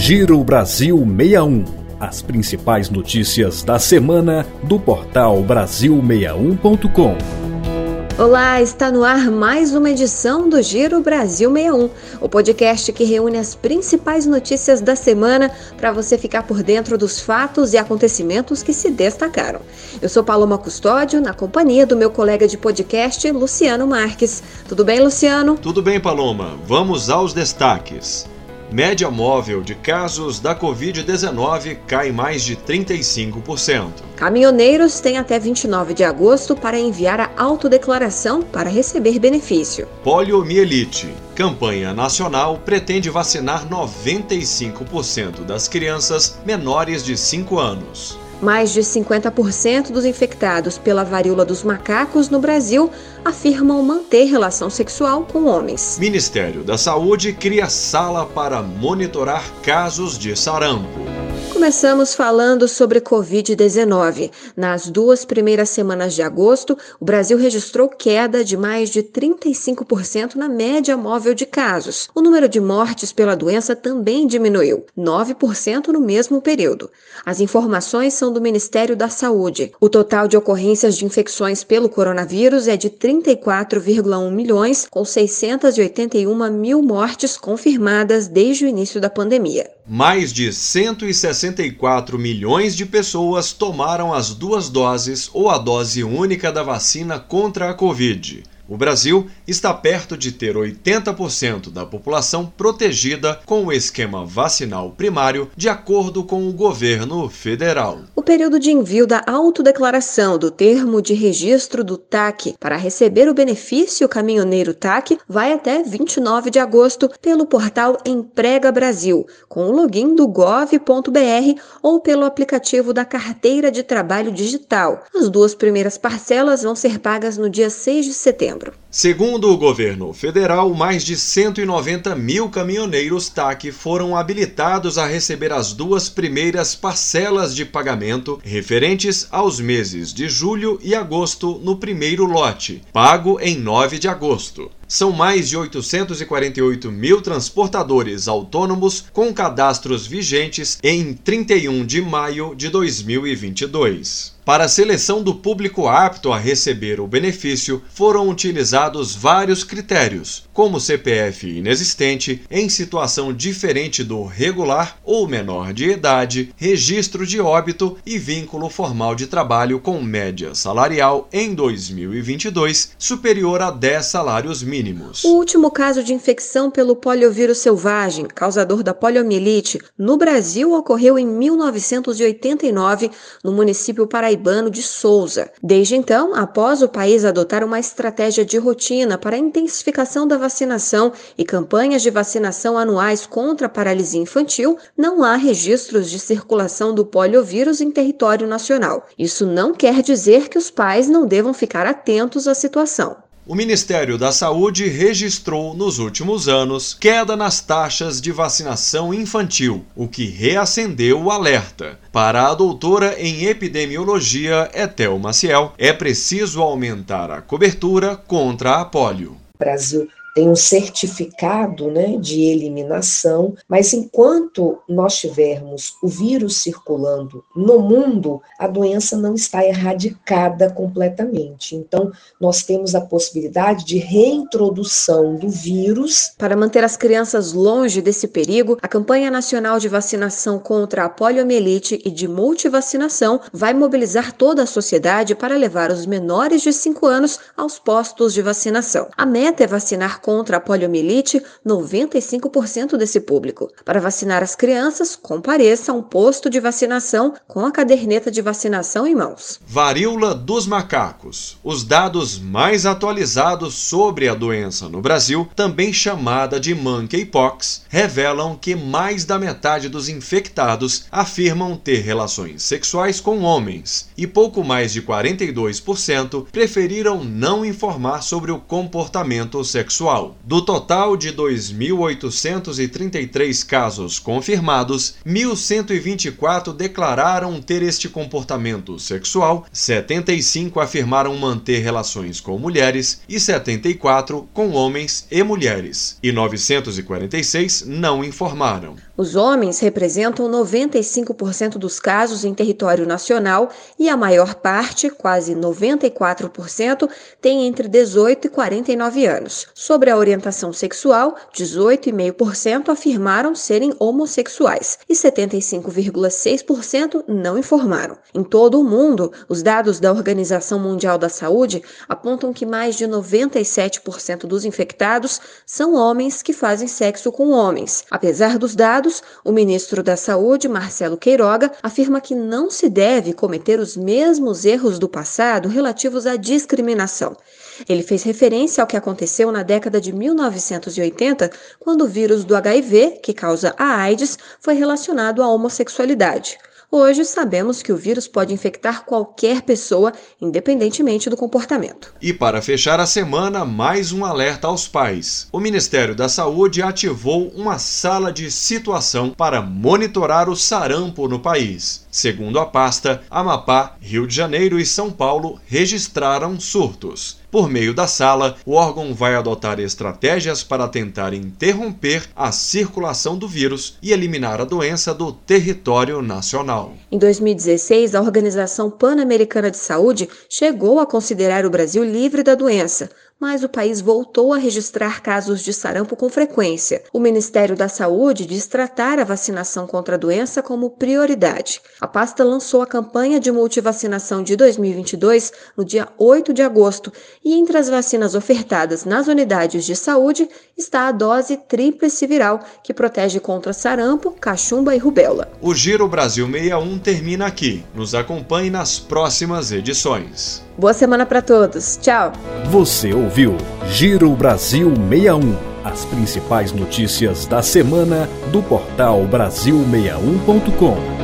Giro Brasil 61. As principais notícias da semana do portal Brasil61.com. Olá, está no ar mais uma edição do Giro Brasil 61, o podcast que reúne as principais notícias da semana para você ficar por dentro dos fatos e acontecimentos que se destacaram. Eu sou Paloma Custódio, na companhia do meu colega de podcast, Luciano Marques. Tudo bem, Luciano? Tudo bem, Paloma. Vamos aos destaques. Média móvel de casos da Covid-19 cai mais de 35%. Caminhoneiros têm até 29 de agosto para enviar a autodeclaração para receber benefício. Poliomielite. Campanha nacional pretende vacinar 95% das crianças menores de 5 anos. Mais de 50% dos infectados pela varíola dos macacos no Brasil afirmam manter relação sexual com homens. Ministério da Saúde cria sala para monitorar casos de sarampo. Começamos falando sobre Covid-19. Nas duas primeiras semanas de agosto, o Brasil registrou queda de mais de 35% na média móvel de casos. O número de mortes pela doença também diminuiu, 9% no mesmo período. As informações são do Ministério da Saúde. O total de ocorrências de infecções pelo coronavírus é de 34,1 milhões, com 681 mil mortes confirmadas desde o início da pandemia. Mais de 164 milhões de pessoas tomaram as duas doses ou a dose única da vacina contra a Covid. O Brasil está perto de ter 80% da população protegida com o esquema vacinal primário, de acordo com o governo federal. O período de envio da autodeclaração do termo de registro do TAC para receber o benefício caminhoneiro TAC vai até 29 de agosto pelo portal Emprega Brasil, com o login do gov.br ou pelo aplicativo da Carteira de Trabalho Digital. As duas primeiras parcelas vão ser pagas no dia 6 de setembro Segundo o governo federal, mais de 190 mil caminhoneiros TAC foram habilitados a receber as duas primeiras parcelas de pagamento referentes aos meses de julho e agosto no primeiro lote, pago em 9 de agosto são mais de 848 mil transportadores autônomos com cadastros vigentes em 31 de maio de 2022. Para a seleção do público apto a receber o benefício, foram utilizados vários critérios, como CPF inexistente, em situação diferente do regular ou menor de idade, registro de óbito e vínculo formal de trabalho com média salarial em 2022 superior a 10 salários mínimos mínimos. O último caso de infecção pelo poliovírus selvagem, causador da poliomielite, no Brasil ocorreu em 1989, no município paraibano de Souza. Desde então, após o país adotar uma estratégia de rotina para a intensificação da vacinação e campanhas de vacinação anuais contra a paralisia infantil, não há registros de circulação do poliovírus em território nacional. Isso não quer dizer que os pais não devam ficar atentos à situação. O Ministério da Saúde registrou nos últimos anos queda nas taxas de vacinação infantil, o que reacendeu o alerta. Para a doutora em epidemiologia Etel Maciel, é preciso aumentar a cobertura contra a polio. Brasil tem um certificado né, de eliminação, mas enquanto nós tivermos o vírus circulando no mundo, a doença não está erradicada completamente. Então, nós temos a possibilidade de reintrodução do vírus. Para manter as crianças longe desse perigo, a campanha nacional de vacinação contra a poliomielite e de multivacinação vai mobilizar toda a sociedade para levar os menores de 5 anos aos postos de vacinação. A meta é vacinar contra a poliomielite 95% desse público. Para vacinar as crianças, compareça a um posto de vacinação com a caderneta de vacinação em mãos. Varíola dos macacos. Os dados mais atualizados sobre a doença no Brasil, também chamada de monkeypox, revelam que mais da metade dos infectados afirmam ter relações sexuais com homens e pouco mais de 42% preferiram não informar sobre o comportamento sexual Do total de 2.833 casos confirmados, 1.124 declararam ter este comportamento sexual, 75 afirmaram manter relações com mulheres e 74 com homens e mulheres, e 946 não informaram. Os homens representam 95% dos casos em território nacional e a maior parte, quase 94%, tem entre 18 e 49 anos. Sobre a orientação sexual, 18,5% afirmaram serem homossexuais e 75,6% não informaram. Em todo o mundo, os dados da Organização Mundial da Saúde apontam que mais de 97% dos infectados são homens que fazem sexo com homens. Apesar dos dados, o ministro da Saúde, Marcelo Queiroga, afirma que não se deve cometer os mesmos erros do passado relativos à discriminação. Ele fez referência ao que aconteceu na década de 1980, quando o vírus do HIV, que causa a AIDS, foi relacionado à homossexualidade. Hoje sabemos que o vírus pode infectar qualquer pessoa, independentemente do comportamento. E para fechar a semana, mais um alerta aos pais. O Ministério da Saúde ativou uma sala de situação para monitorar o sarampo no país. Segundo a pasta, Amapá, Rio de Janeiro e São Paulo registraram surtos. Por meio da sala, o órgão vai adotar estratégias para tentar interromper a circulação do vírus e eliminar a doença do território nacional. Em 2016, a Organização Pan-Americana de Saúde chegou a considerar o Brasil livre da doença, mas o país voltou a registrar casos de sarampo com frequência. O Ministério da Saúde diz tratar a vacinação contra a doença como prioridade. A pasta lançou a campanha de multivacinação de 2022 no dia 8 de agosto e entre as vacinas ofertadas nas unidades de saúde está a dose tríplice viral, que protege contra sarampo, cachumba e rubéola. O Giro Brasil 61 termina aqui. Nos acompanhe nas próximas edições. Boa semana para todos. Tchau. Você ouviu Giro Brasil 61. As principais notícias da semana do portal Brasil61.com.